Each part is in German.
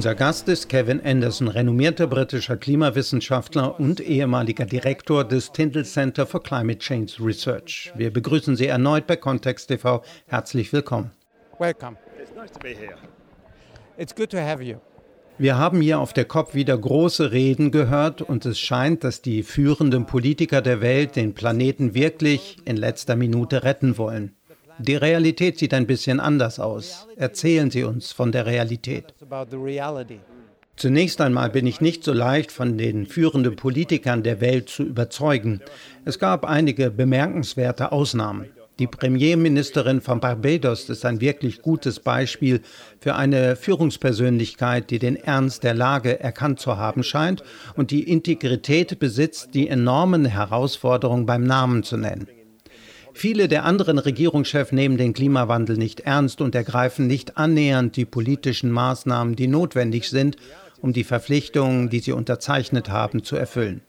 Unser Gast ist Kevin Anderson, renommierter britischer Klimawissenschaftler und ehemaliger Direktor des Tyndall Center for Climate Change Research. Wir begrüßen Sie erneut bei Kontext TV. Herzlich willkommen. Welcome. It's nice to be here. It's good to have you. Wir haben hier auf der COP wieder große Reden gehört und es scheint, dass die führenden Politiker der Welt den Planeten wirklich in letzter Minute retten wollen. Die Realität sieht ein bisschen anders aus. Erzählen Sie uns von der Realität. Zunächst einmal bin ich nicht so leicht von den führenden Politikern der Welt zu überzeugen. Es gab einige bemerkenswerte Ausnahmen. Die Premierministerin von Barbados ist ein wirklich gutes Beispiel für eine Führungspersönlichkeit, die den Ernst der Lage erkannt zu haben scheint und die Integrität besitzt, die enormen Herausforderungen beim Namen zu nennen. Viele der anderen Regierungschefs nehmen den Klimawandel nicht ernst und ergreifen nicht annähernd die politischen Maßnahmen, die notwendig sind, um die Verpflichtungen, die sie unterzeichnet haben, zu erfüllen.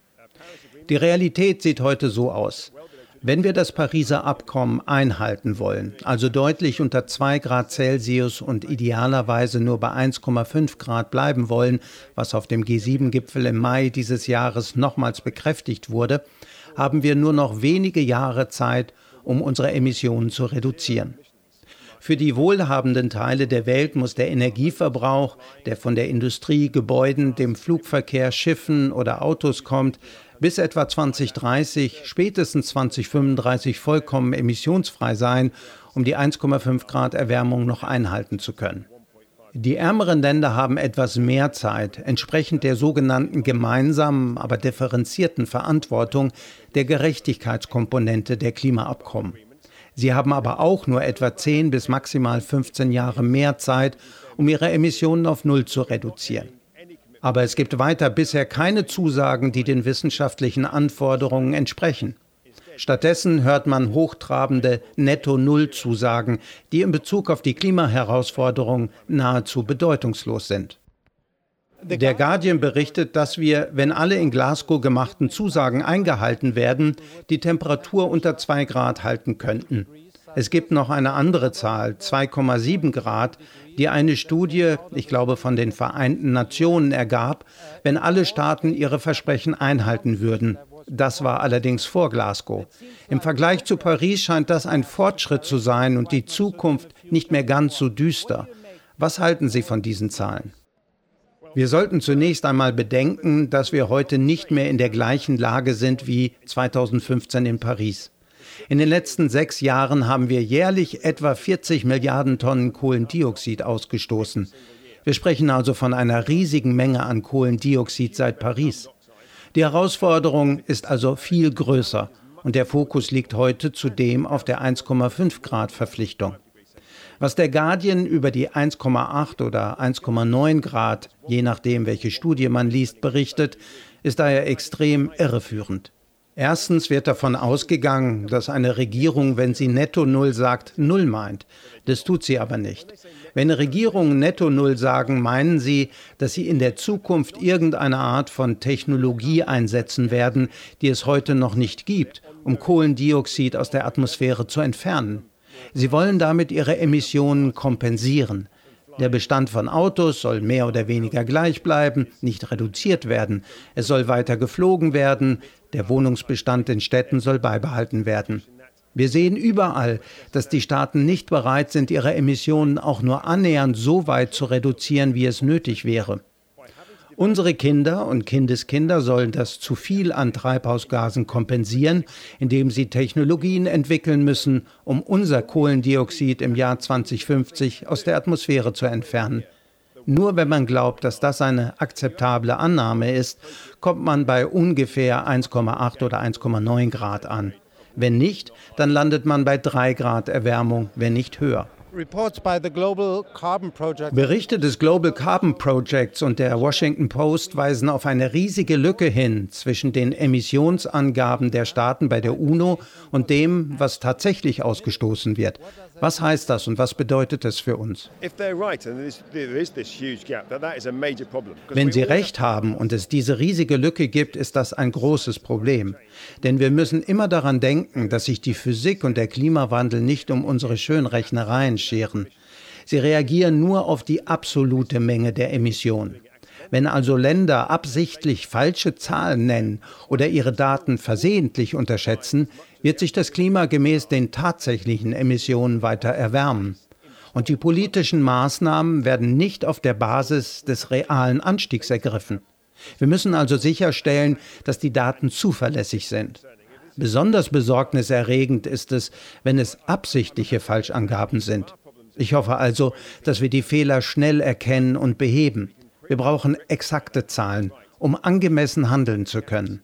Die Realität sieht heute so aus. Wenn wir das Pariser Abkommen einhalten wollen, also deutlich unter 2 Grad Celsius und idealerweise nur bei 1,5 Grad bleiben wollen, was auf dem G7-Gipfel im Mai dieses Jahres nochmals bekräftigt wurde, haben wir nur noch wenige Jahre Zeit, um unsere Emissionen zu reduzieren. Für die wohlhabenden Teile der Welt muss der Energieverbrauch, der von der Industrie, Gebäuden, dem Flugverkehr, Schiffen oder Autos kommt, bis etwa 2030, spätestens 2035 vollkommen emissionsfrei sein, um die 1,5 Grad Erwärmung noch einhalten zu können. Die ärmeren Länder haben etwas mehr Zeit, entsprechend der sogenannten gemeinsamen, aber differenzierten Verantwortung der Gerechtigkeitskomponente der Klimaabkommen. Sie haben aber auch nur etwa 10 bis maximal 15 Jahre mehr Zeit, um ihre Emissionen auf Null zu reduzieren. Aber es gibt weiter bisher keine Zusagen, die den wissenschaftlichen Anforderungen entsprechen. Stattdessen hört man hochtrabende Netto-Null-Zusagen, die in Bezug auf die Klimaherausforderungen nahezu bedeutungslos sind. Der Guardian berichtet, dass wir, wenn alle in Glasgow gemachten Zusagen eingehalten werden, die Temperatur unter 2 Grad halten könnten. Es gibt noch eine andere Zahl, 2,7 Grad, die eine Studie, ich glaube von den Vereinten Nationen, ergab, wenn alle Staaten ihre Versprechen einhalten würden. Das war allerdings vor Glasgow. Im Vergleich zu Paris scheint das ein Fortschritt zu sein und die Zukunft nicht mehr ganz so düster. Was halten Sie von diesen Zahlen? Wir sollten zunächst einmal bedenken, dass wir heute nicht mehr in der gleichen Lage sind wie 2015 in Paris. In den letzten sechs Jahren haben wir jährlich etwa 40 Milliarden Tonnen Kohlendioxid ausgestoßen. Wir sprechen also von einer riesigen Menge an Kohlendioxid seit Paris. Die Herausforderung ist also viel größer und der Fokus liegt heute zudem auf der 1,5 Grad Verpflichtung. Was der Guardian über die 1,8 oder 1,9 Grad, je nachdem welche Studie man liest, berichtet, ist daher extrem irreführend. Erstens wird davon ausgegangen, dass eine Regierung, wenn sie netto Null sagt, Null meint. Das tut sie aber nicht. Wenn Regierungen netto Null sagen, meinen sie, dass sie in der Zukunft irgendeine Art von Technologie einsetzen werden, die es heute noch nicht gibt, um Kohlendioxid aus der Atmosphäre zu entfernen. Sie wollen damit ihre Emissionen kompensieren. Der Bestand von Autos soll mehr oder weniger gleich bleiben, nicht reduziert werden. Es soll weiter geflogen werden. Der Wohnungsbestand in Städten soll beibehalten werden. Wir sehen überall, dass die Staaten nicht bereit sind, ihre Emissionen auch nur annähernd so weit zu reduzieren, wie es nötig wäre. Unsere Kinder und Kindeskinder sollen das zu viel an Treibhausgasen kompensieren, indem sie Technologien entwickeln müssen, um unser Kohlendioxid im Jahr 2050 aus der Atmosphäre zu entfernen. Nur wenn man glaubt, dass das eine akzeptable Annahme ist, kommt man bei ungefähr 1,8 oder 1,9 Grad an. Wenn nicht, dann landet man bei 3 Grad Erwärmung, wenn nicht höher. Berichte des Global Carbon Projects und der Washington Post weisen auf eine riesige Lücke hin zwischen den Emissionsangaben der Staaten bei der UNO und dem, was tatsächlich ausgestoßen wird. Was heißt das und was bedeutet es für uns? Wenn Sie recht haben und es diese riesige Lücke gibt, ist das ein großes Problem. Denn wir müssen immer daran denken, dass sich die Physik und der Klimawandel nicht um unsere Schönrechnereien scheren. Sie reagieren nur auf die absolute Menge der Emissionen. Wenn also Länder absichtlich falsche Zahlen nennen oder ihre Daten versehentlich unterschätzen, wird sich das Klima gemäß den tatsächlichen Emissionen weiter erwärmen. Und die politischen Maßnahmen werden nicht auf der Basis des realen Anstiegs ergriffen. Wir müssen also sicherstellen, dass die Daten zuverlässig sind. Besonders besorgniserregend ist es, wenn es absichtliche Falschangaben sind. Ich hoffe also, dass wir die Fehler schnell erkennen und beheben. Wir brauchen exakte Zahlen, um angemessen handeln zu können.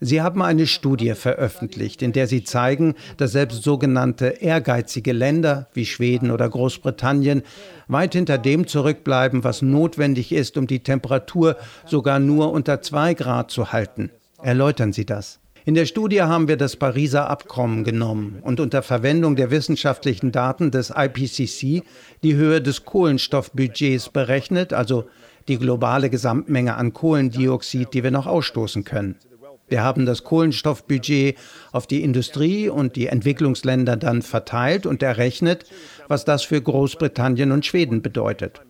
Sie haben eine Studie veröffentlicht, in der Sie zeigen, dass selbst sogenannte ehrgeizige Länder wie Schweden oder Großbritannien weit hinter dem zurückbleiben, was notwendig ist, um die Temperatur sogar nur unter zwei Grad zu halten. Erläutern Sie das. In der Studie haben wir das Pariser Abkommen genommen und unter Verwendung der wissenschaftlichen Daten des IPCC die Höhe des Kohlenstoffbudgets berechnet, also die globale Gesamtmenge an Kohlendioxid, die wir noch ausstoßen können. Wir haben das Kohlenstoffbudget auf die Industrie und die Entwicklungsländer dann verteilt und errechnet, was das für Großbritannien und Schweden bedeutet.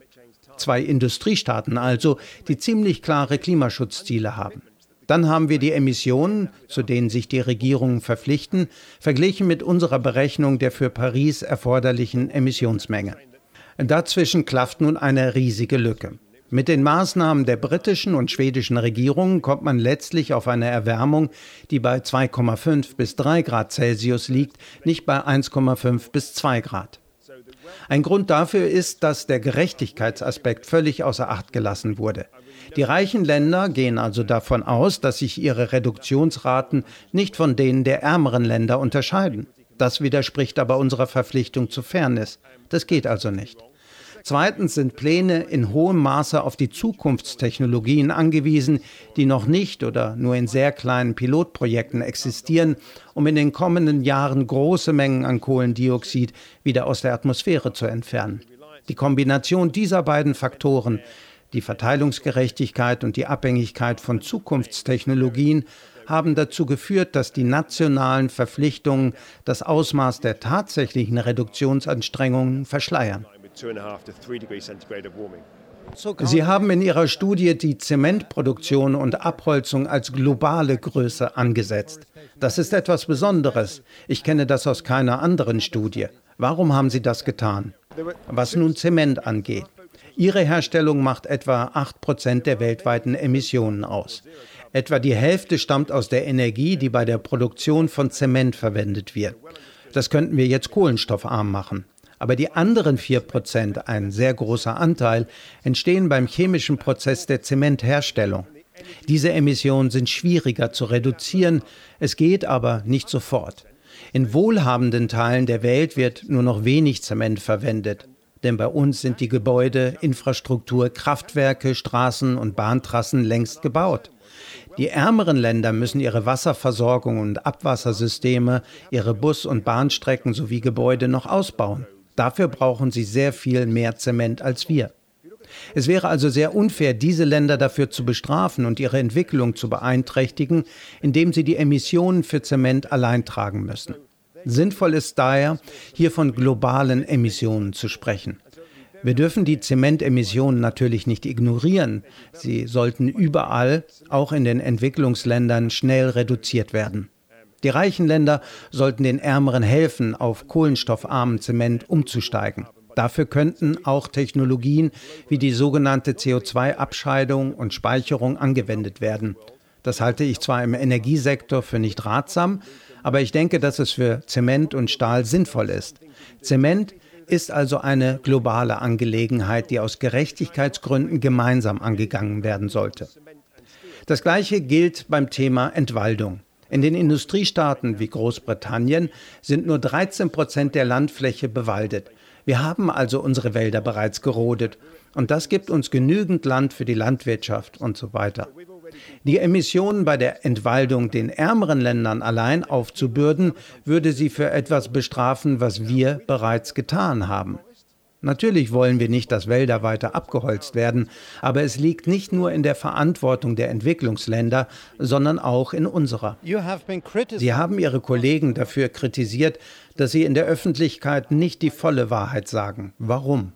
Zwei Industriestaaten also, die ziemlich klare Klimaschutzziele haben. Dann haben wir die Emissionen, zu denen sich die Regierungen verpflichten, verglichen mit unserer Berechnung der für Paris erforderlichen Emissionsmenge. Dazwischen klafft nun eine riesige Lücke. Mit den Maßnahmen der britischen und schwedischen Regierungen kommt man letztlich auf eine Erwärmung, die bei 2,5 bis 3 Grad Celsius liegt, nicht bei 1,5 bis 2 Grad. Ein Grund dafür ist, dass der Gerechtigkeitsaspekt völlig außer Acht gelassen wurde. Die reichen Länder gehen also davon aus, dass sich ihre Reduktionsraten nicht von denen der ärmeren Länder unterscheiden. Das widerspricht aber unserer Verpflichtung zu Fairness. Das geht also nicht. Zweitens sind Pläne in hohem Maße auf die Zukunftstechnologien angewiesen, die noch nicht oder nur in sehr kleinen Pilotprojekten existieren, um in den kommenden Jahren große Mengen an Kohlendioxid wieder aus der Atmosphäre zu entfernen. Die Kombination dieser beiden Faktoren, die Verteilungsgerechtigkeit und die Abhängigkeit von Zukunftstechnologien, haben dazu geführt, dass die nationalen Verpflichtungen das Ausmaß der tatsächlichen Reduktionsanstrengungen verschleiern. Sie haben in Ihrer Studie die Zementproduktion und Abholzung als globale Größe angesetzt. Das ist etwas Besonderes. Ich kenne das aus keiner anderen Studie. Warum haben Sie das getan? Was nun Zement angeht. Ihre Herstellung macht etwa 8 Prozent der weltweiten Emissionen aus. Etwa die Hälfte stammt aus der Energie, die bei der Produktion von Zement verwendet wird. Das könnten wir jetzt kohlenstoffarm machen. Aber die anderen vier Prozent, ein sehr großer Anteil, entstehen beim chemischen Prozess der Zementherstellung. Diese Emissionen sind schwieriger zu reduzieren, es geht aber nicht sofort. In wohlhabenden Teilen der Welt wird nur noch wenig Zement verwendet, denn bei uns sind die Gebäude, Infrastruktur, Kraftwerke, Straßen und Bahntrassen längst gebaut. Die ärmeren Länder müssen ihre Wasserversorgung und Abwassersysteme, ihre Bus- und Bahnstrecken sowie Gebäude noch ausbauen. Dafür brauchen sie sehr viel mehr Zement als wir. Es wäre also sehr unfair, diese Länder dafür zu bestrafen und ihre Entwicklung zu beeinträchtigen, indem sie die Emissionen für Zement allein tragen müssen. Sinnvoll ist daher, hier von globalen Emissionen zu sprechen. Wir dürfen die Zementemissionen natürlich nicht ignorieren. Sie sollten überall, auch in den Entwicklungsländern, schnell reduziert werden. Die reichen Länder sollten den Ärmeren helfen, auf kohlenstoffarmen Zement umzusteigen. Dafür könnten auch Technologien wie die sogenannte CO2-Abscheidung und Speicherung angewendet werden. Das halte ich zwar im Energiesektor für nicht ratsam, aber ich denke, dass es für Zement und Stahl sinnvoll ist. Zement ist also eine globale Angelegenheit, die aus Gerechtigkeitsgründen gemeinsam angegangen werden sollte. Das Gleiche gilt beim Thema Entwaldung. In den Industriestaaten wie Großbritannien sind nur 13 Prozent der Landfläche bewaldet. Wir haben also unsere Wälder bereits gerodet und das gibt uns genügend Land für die Landwirtschaft und so weiter. Die Emissionen bei der Entwaldung den ärmeren Ländern allein aufzubürden, würde sie für etwas bestrafen, was wir bereits getan haben. Natürlich wollen wir nicht, dass Wälder weiter abgeholzt werden, aber es liegt nicht nur in der Verantwortung der Entwicklungsländer, sondern auch in unserer. Sie haben Ihre Kollegen dafür kritisiert, dass sie in der Öffentlichkeit nicht die volle Wahrheit sagen. Warum?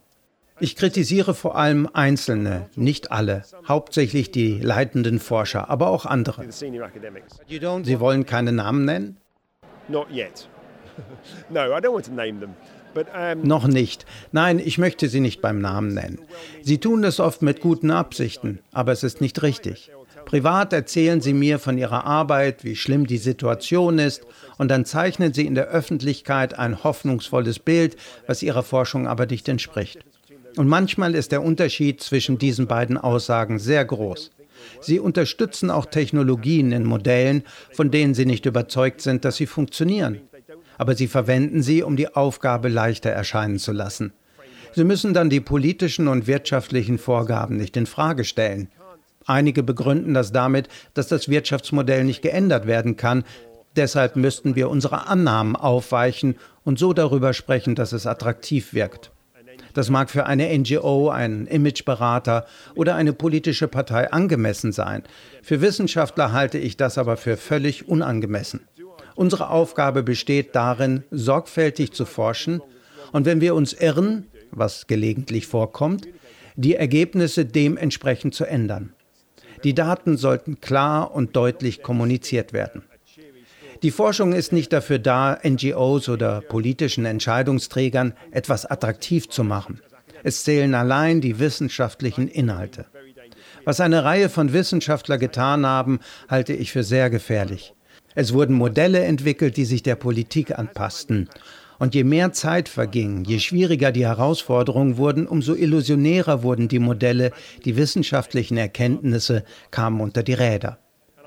Ich kritisiere vor allem Einzelne, nicht alle, hauptsächlich die leitenden Forscher, aber auch andere. Sie wollen keine Namen nennen? Not yet. no, I don't want to name them. Noch nicht. Nein, ich möchte sie nicht beim Namen nennen. Sie tun es oft mit guten Absichten, aber es ist nicht richtig. Privat erzählen sie mir von ihrer Arbeit, wie schlimm die Situation ist, und dann zeichnen sie in der Öffentlichkeit ein hoffnungsvolles Bild, was ihrer Forschung aber nicht entspricht. Und manchmal ist der Unterschied zwischen diesen beiden Aussagen sehr groß. Sie unterstützen auch Technologien in Modellen, von denen sie nicht überzeugt sind, dass sie funktionieren aber sie verwenden sie, um die Aufgabe leichter erscheinen zu lassen. Sie müssen dann die politischen und wirtschaftlichen Vorgaben nicht in Frage stellen. Einige begründen das damit, dass das Wirtschaftsmodell nicht geändert werden kann. Deshalb müssten wir unsere Annahmen aufweichen und so darüber sprechen, dass es attraktiv wirkt. Das mag für eine NGO, einen Imageberater oder eine politische Partei angemessen sein. Für Wissenschaftler halte ich das aber für völlig unangemessen. Unsere Aufgabe besteht darin, sorgfältig zu forschen und wenn wir uns irren, was gelegentlich vorkommt, die Ergebnisse dementsprechend zu ändern. Die Daten sollten klar und deutlich kommuniziert werden. Die Forschung ist nicht dafür da, NGOs oder politischen Entscheidungsträgern etwas attraktiv zu machen. Es zählen allein die wissenschaftlichen Inhalte. Was eine Reihe von Wissenschaftlern getan haben, halte ich für sehr gefährlich. Es wurden Modelle entwickelt, die sich der Politik anpassten. Und je mehr Zeit verging, je schwieriger die Herausforderungen wurden, umso illusionärer wurden die Modelle, die wissenschaftlichen Erkenntnisse kamen unter die Räder.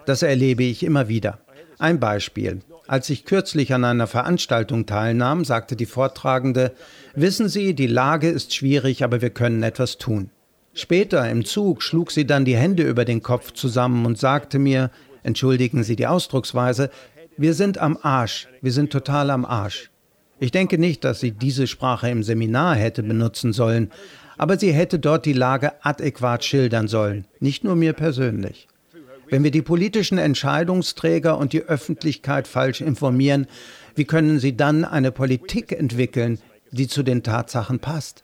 Das erlebe ich immer wieder. Ein Beispiel. Als ich kürzlich an einer Veranstaltung teilnahm, sagte die Vortragende, Wissen Sie, die Lage ist schwierig, aber wir können etwas tun. Später im Zug schlug sie dann die Hände über den Kopf zusammen und sagte mir, entschuldigen Sie die Ausdrucksweise, wir sind am Arsch, wir sind total am Arsch. Ich denke nicht, dass sie diese Sprache im Seminar hätte benutzen sollen, aber sie hätte dort die Lage adäquat schildern sollen, nicht nur mir persönlich. Wenn wir die politischen Entscheidungsträger und die Öffentlichkeit falsch informieren, wie können sie dann eine Politik entwickeln, die zu den Tatsachen passt?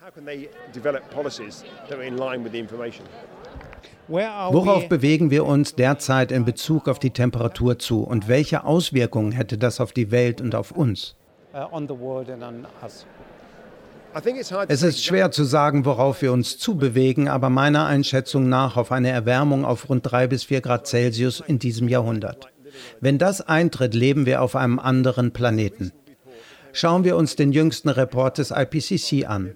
Worauf bewegen wir uns derzeit in Bezug auf die Temperatur zu und welche Auswirkungen hätte das auf die Welt und auf uns? Uh, es ist schwer zu sagen, worauf wir uns zubewegen, aber meiner Einschätzung nach auf eine Erwärmung auf rund drei bis vier Grad Celsius in diesem Jahrhundert. Wenn das eintritt, leben wir auf einem anderen Planeten. Schauen wir uns den jüngsten Report des IPCC an.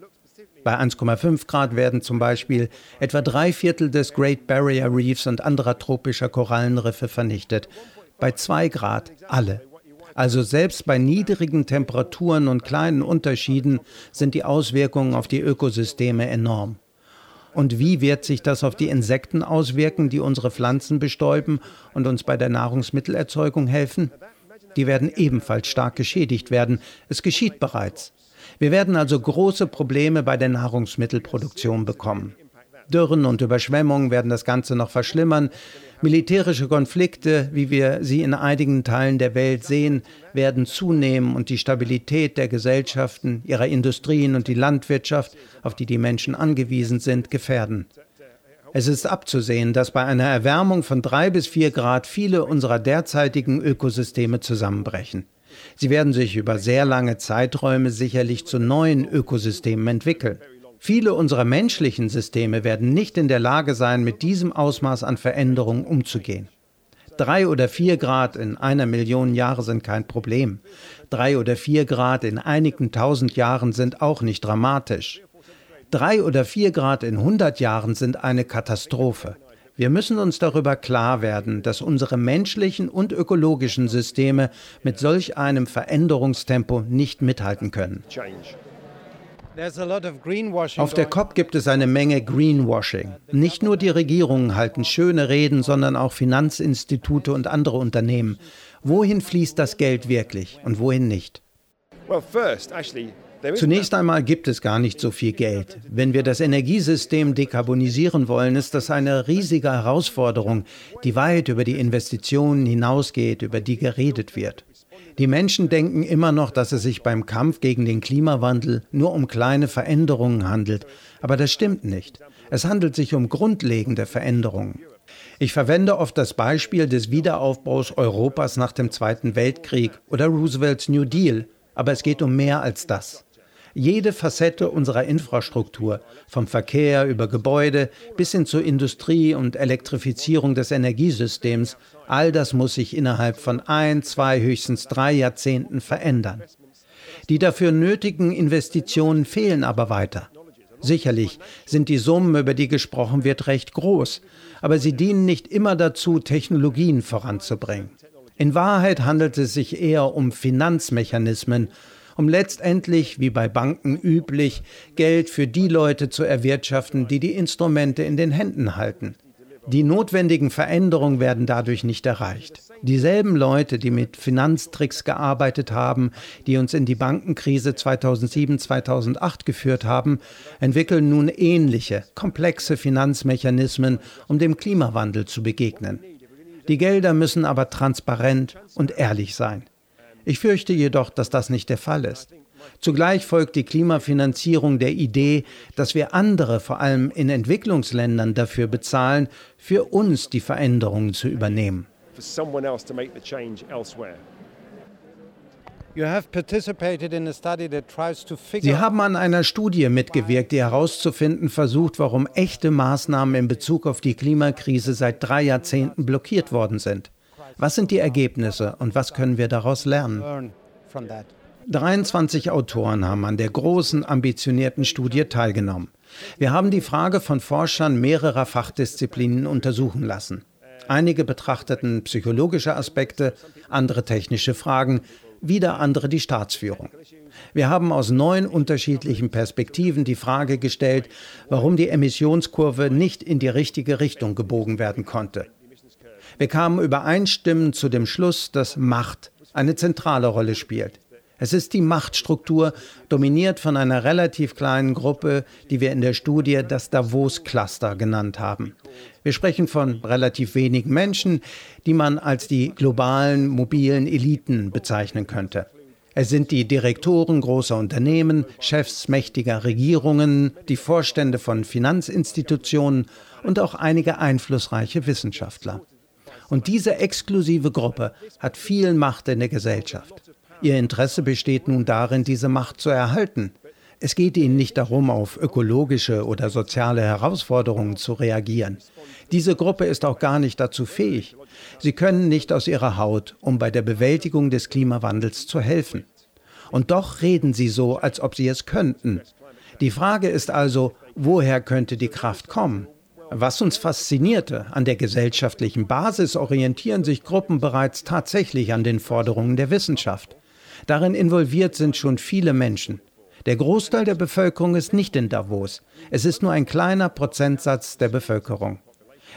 Bei 1,5 Grad werden zum Beispiel etwa drei Viertel des Great Barrier Reefs und anderer tropischer Korallenriffe vernichtet. Bei 2 Grad alle. Also selbst bei niedrigen Temperaturen und kleinen Unterschieden sind die Auswirkungen auf die Ökosysteme enorm. Und wie wird sich das auf die Insekten auswirken, die unsere Pflanzen bestäuben und uns bei der Nahrungsmittelerzeugung helfen? Die werden ebenfalls stark geschädigt werden. Es geschieht bereits. Wir werden also große Probleme bei der Nahrungsmittelproduktion bekommen. Dürren und Überschwemmungen werden das Ganze noch verschlimmern. Militärische Konflikte, wie wir sie in einigen Teilen der Welt sehen, werden zunehmen und die Stabilität der Gesellschaften, ihrer Industrien und die Landwirtschaft, auf die die Menschen angewiesen sind, gefährden. Es ist abzusehen, dass bei einer Erwärmung von drei bis vier Grad viele unserer derzeitigen Ökosysteme zusammenbrechen. Sie werden sich über sehr lange Zeiträume sicherlich zu neuen Ökosystemen entwickeln. Viele unserer menschlichen Systeme werden nicht in der Lage sein, mit diesem Ausmaß an Veränderung umzugehen. Drei oder vier Grad in einer Million Jahre sind kein Problem. Drei oder vier Grad in einigen tausend Jahren sind auch nicht dramatisch. Drei oder vier Grad in hundert Jahren sind eine Katastrophe. Wir müssen uns darüber klar werden, dass unsere menschlichen und ökologischen Systeme mit solch einem Veränderungstempo nicht mithalten können. Auf der COP gibt es eine Menge Greenwashing. Nicht nur die Regierungen halten schöne Reden, sondern auch Finanzinstitute und andere Unternehmen. Wohin fließt das Geld wirklich und wohin nicht? Zunächst einmal gibt es gar nicht so viel Geld. Wenn wir das Energiesystem dekarbonisieren wollen, ist das eine riesige Herausforderung, die weit über die Investitionen hinausgeht, über die geredet wird. Die Menschen denken immer noch, dass es sich beim Kampf gegen den Klimawandel nur um kleine Veränderungen handelt. Aber das stimmt nicht. Es handelt sich um grundlegende Veränderungen. Ich verwende oft das Beispiel des Wiederaufbaus Europas nach dem Zweiten Weltkrieg oder Roosevelts New Deal. Aber es geht um mehr als das. Jede Facette unserer Infrastruktur, vom Verkehr über Gebäude bis hin zur Industrie und Elektrifizierung des Energiesystems, all das muss sich innerhalb von ein, zwei, höchstens drei Jahrzehnten verändern. Die dafür nötigen Investitionen fehlen aber weiter. Sicherlich sind die Summen, über die gesprochen wird, recht groß, aber sie dienen nicht immer dazu, Technologien voranzubringen. In Wahrheit handelt es sich eher um Finanzmechanismen, um letztendlich, wie bei Banken üblich, Geld für die Leute zu erwirtschaften, die die Instrumente in den Händen halten. Die notwendigen Veränderungen werden dadurch nicht erreicht. Dieselben Leute, die mit Finanztricks gearbeitet haben, die uns in die Bankenkrise 2007, 2008 geführt haben, entwickeln nun ähnliche, komplexe Finanzmechanismen, um dem Klimawandel zu begegnen. Die Gelder müssen aber transparent und ehrlich sein. Ich fürchte jedoch, dass das nicht der Fall ist. Zugleich folgt die Klimafinanzierung der Idee, dass wir andere, vor allem in Entwicklungsländern, dafür bezahlen, für uns die Veränderungen zu übernehmen. Sie haben an einer Studie mitgewirkt, die herauszufinden versucht, warum echte Maßnahmen in Bezug auf die Klimakrise seit drei Jahrzehnten blockiert worden sind. Was sind die Ergebnisse und was können wir daraus lernen? 23 Autoren haben an der großen, ambitionierten Studie teilgenommen. Wir haben die Frage von Forschern mehrerer Fachdisziplinen untersuchen lassen. Einige betrachteten psychologische Aspekte, andere technische Fragen, wieder andere die Staatsführung. Wir haben aus neun unterschiedlichen Perspektiven die Frage gestellt, warum die Emissionskurve nicht in die richtige Richtung gebogen werden konnte. Wir kamen übereinstimmend zu dem Schluss, dass Macht eine zentrale Rolle spielt. Es ist die Machtstruktur, dominiert von einer relativ kleinen Gruppe, die wir in der Studie das Davos-Cluster genannt haben. Wir sprechen von relativ wenigen Menschen, die man als die globalen mobilen Eliten bezeichnen könnte. Es sind die Direktoren großer Unternehmen, Chefs mächtiger Regierungen, die Vorstände von Finanzinstitutionen und auch einige einflussreiche Wissenschaftler. Und diese exklusive Gruppe hat viel Macht in der Gesellschaft. Ihr Interesse besteht nun darin, diese Macht zu erhalten. Es geht ihnen nicht darum, auf ökologische oder soziale Herausforderungen zu reagieren. Diese Gruppe ist auch gar nicht dazu fähig. Sie können nicht aus ihrer Haut, um bei der Bewältigung des Klimawandels zu helfen. Und doch reden sie so, als ob sie es könnten. Die Frage ist also, woher könnte die Kraft kommen? Was uns faszinierte, an der gesellschaftlichen Basis orientieren sich Gruppen bereits tatsächlich an den Forderungen der Wissenschaft. Darin involviert sind schon viele Menschen. Der Großteil der Bevölkerung ist nicht in Davos. Es ist nur ein kleiner Prozentsatz der Bevölkerung.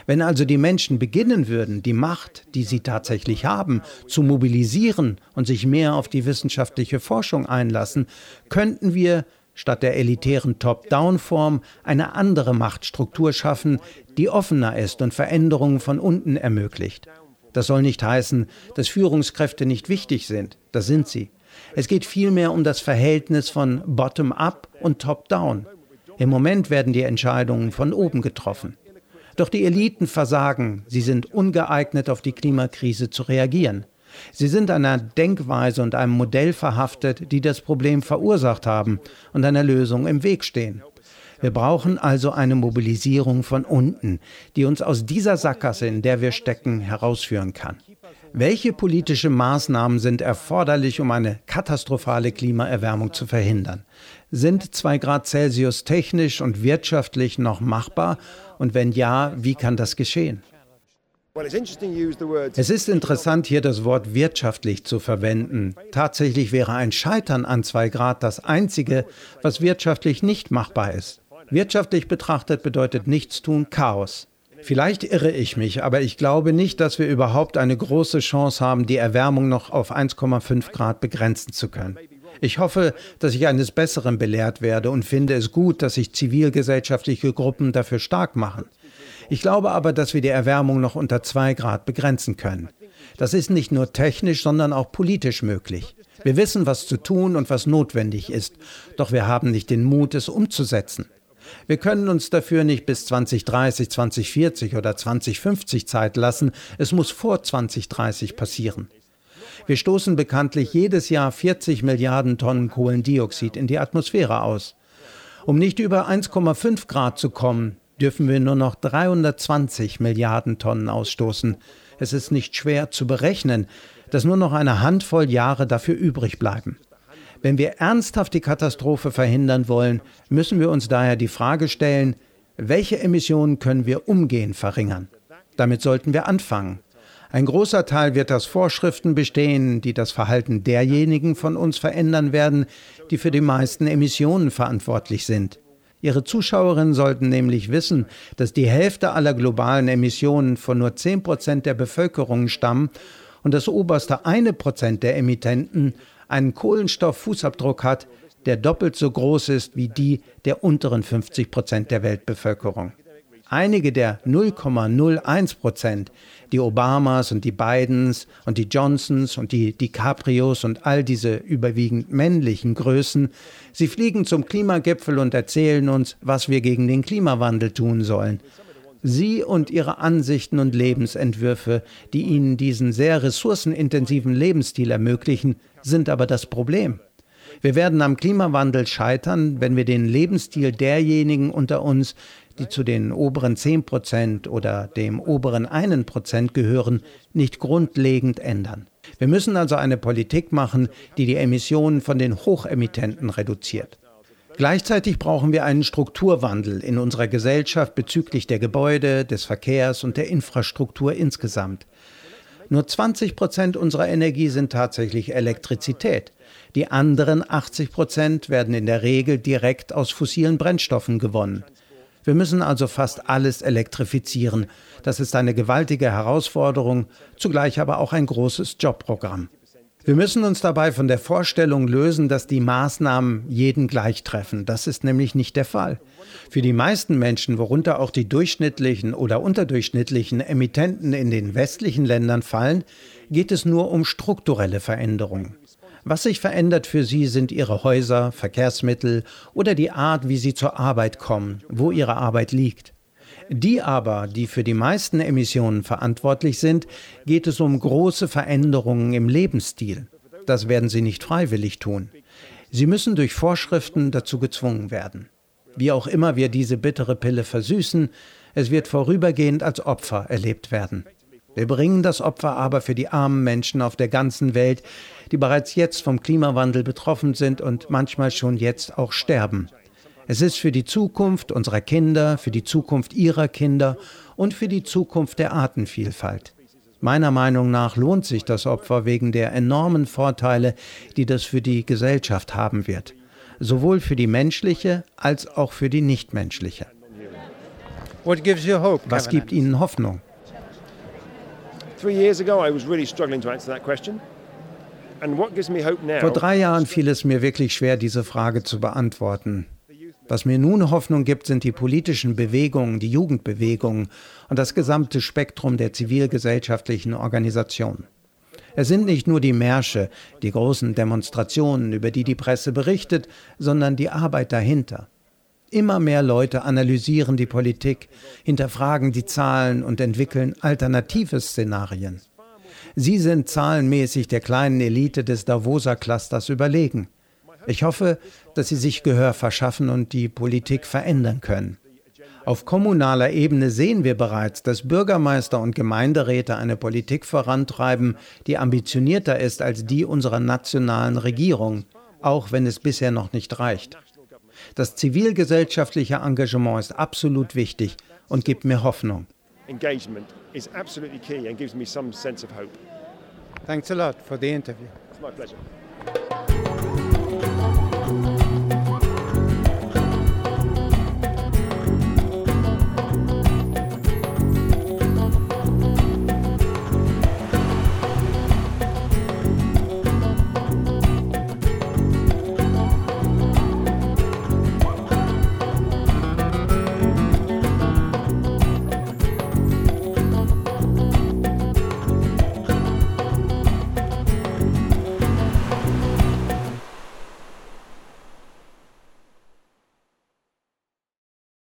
Wenn also die Menschen beginnen würden, die Macht, die sie tatsächlich haben, zu mobilisieren und sich mehr auf die wissenschaftliche Forschung einlassen, könnten wir statt der elitären Top-Down-Form eine andere Machtstruktur schaffen, die offener ist und Veränderungen von unten ermöglicht. Das soll nicht heißen, dass Führungskräfte nicht wichtig sind. Das sind sie. Es geht vielmehr um das Verhältnis von Bottom-up und Top-down. Im Moment werden die Entscheidungen von oben getroffen. Doch die Eliten versagen, sie sind ungeeignet, auf die Klimakrise zu reagieren. Sie sind einer Denkweise und einem Modell verhaftet, die das Problem verursacht haben und einer Lösung im Weg stehen. Wir brauchen also eine Mobilisierung von unten, die uns aus dieser Sackgasse, in der wir stecken, herausführen kann. Welche politische Maßnahmen sind erforderlich, um eine katastrophale Klimaerwärmung zu verhindern? Sind zwei Grad Celsius technisch und wirtschaftlich noch machbar? Und wenn ja, wie kann das geschehen? Es ist interessant, hier das Wort wirtschaftlich zu verwenden. Tatsächlich wäre ein Scheitern an zwei Grad das Einzige, was wirtschaftlich nicht machbar ist. Wirtschaftlich betrachtet bedeutet Nichtstun Chaos. Vielleicht irre ich mich, aber ich glaube nicht, dass wir überhaupt eine große Chance haben, die Erwärmung noch auf 1,5 Grad begrenzen zu können. Ich hoffe, dass ich eines Besseren belehrt werde und finde es gut, dass sich zivilgesellschaftliche Gruppen dafür stark machen. Ich glaube aber, dass wir die Erwärmung noch unter zwei Grad begrenzen können. Das ist nicht nur technisch, sondern auch politisch möglich. Wir wissen, was zu tun und was notwendig ist, doch wir haben nicht den Mut, es umzusetzen. Wir können uns dafür nicht bis 2030, 2040 oder 2050 Zeit lassen. Es muss vor 2030 passieren. Wir stoßen bekanntlich jedes Jahr 40 Milliarden Tonnen Kohlendioxid in die Atmosphäre aus. Um nicht über 1,5 Grad zu kommen, dürfen wir nur noch 320 Milliarden Tonnen ausstoßen. Es ist nicht schwer zu berechnen, dass nur noch eine Handvoll Jahre dafür übrig bleiben. Wenn wir ernsthaft die Katastrophe verhindern wollen, müssen wir uns daher die Frage stellen, welche Emissionen können wir umgehend verringern? Damit sollten wir anfangen. Ein großer Teil wird aus Vorschriften bestehen, die das Verhalten derjenigen von uns verändern werden, die für die meisten Emissionen verantwortlich sind. Ihre Zuschauerinnen sollten nämlich wissen, dass die Hälfte aller globalen Emissionen von nur 10 Prozent der Bevölkerung stammen und das oberste eine Prozent der Emittenten einen Kohlenstofffußabdruck hat, der doppelt so groß ist wie die der unteren 50 Prozent der Weltbevölkerung. Einige der 0,01 Prozent, die Obamas und die Bidens und die Johnsons und die DiCaprios und all diese überwiegend männlichen Größen, sie fliegen zum Klimagipfel und erzählen uns, was wir gegen den Klimawandel tun sollen. Sie und Ihre Ansichten und Lebensentwürfe, die Ihnen diesen sehr ressourcenintensiven Lebensstil ermöglichen, sind aber das Problem. Wir werden am Klimawandel scheitern, wenn wir den Lebensstil derjenigen unter uns, die zu den oberen 10 Prozent oder dem oberen einen Prozent gehören, nicht grundlegend ändern. Wir müssen also eine Politik machen, die die Emissionen von den Hochemittenten reduziert. Gleichzeitig brauchen wir einen Strukturwandel in unserer Gesellschaft bezüglich der Gebäude, des Verkehrs und der Infrastruktur insgesamt. Nur 20 Prozent unserer Energie sind tatsächlich Elektrizität. Die anderen 80 Prozent werden in der Regel direkt aus fossilen Brennstoffen gewonnen. Wir müssen also fast alles elektrifizieren. Das ist eine gewaltige Herausforderung, zugleich aber auch ein großes Jobprogramm. Wir müssen uns dabei von der Vorstellung lösen, dass die Maßnahmen jeden gleich treffen. Das ist nämlich nicht der Fall. Für die meisten Menschen, worunter auch die durchschnittlichen oder unterdurchschnittlichen Emittenten in den westlichen Ländern fallen, geht es nur um strukturelle Veränderungen. Was sich verändert für sie sind ihre Häuser, Verkehrsmittel oder die Art, wie sie zur Arbeit kommen, wo ihre Arbeit liegt. Die aber, die für die meisten Emissionen verantwortlich sind, geht es um große Veränderungen im Lebensstil. Das werden sie nicht freiwillig tun. Sie müssen durch Vorschriften dazu gezwungen werden. Wie auch immer wir diese bittere Pille versüßen, es wird vorübergehend als Opfer erlebt werden. Wir bringen das Opfer aber für die armen Menschen auf der ganzen Welt, die bereits jetzt vom Klimawandel betroffen sind und manchmal schon jetzt auch sterben. Es ist für die Zukunft unserer Kinder, für die Zukunft ihrer Kinder und für die Zukunft der Artenvielfalt. Meiner Meinung nach lohnt sich das Opfer wegen der enormen Vorteile, die das für die Gesellschaft haben wird, sowohl für die menschliche als auch für die nichtmenschliche. Was gibt Ihnen Hoffnung? Vor drei Jahren fiel es mir wirklich schwer, diese Frage zu beantworten. Was mir nun Hoffnung gibt, sind die politischen Bewegungen, die Jugendbewegungen und das gesamte Spektrum der zivilgesellschaftlichen Organisationen. Es sind nicht nur die Märsche, die großen Demonstrationen, über die die Presse berichtet, sondern die Arbeit dahinter. Immer mehr Leute analysieren die Politik, hinterfragen die Zahlen und entwickeln alternative Szenarien. Sie sind zahlenmäßig der kleinen Elite des Davoser Clusters überlegen. Ich hoffe, dass Sie sich Gehör verschaffen und die Politik verändern können. Auf kommunaler Ebene sehen wir bereits, dass Bürgermeister und Gemeinderäte eine Politik vorantreiben, die ambitionierter ist als die unserer nationalen Regierung, auch wenn es bisher noch nicht reicht. Das zivilgesellschaftliche Engagement ist absolut wichtig und gibt mir Hoffnung. Engagement is absolutely key and gives me some sense of hope. Thanks a lot for the interview. It's my pleasure.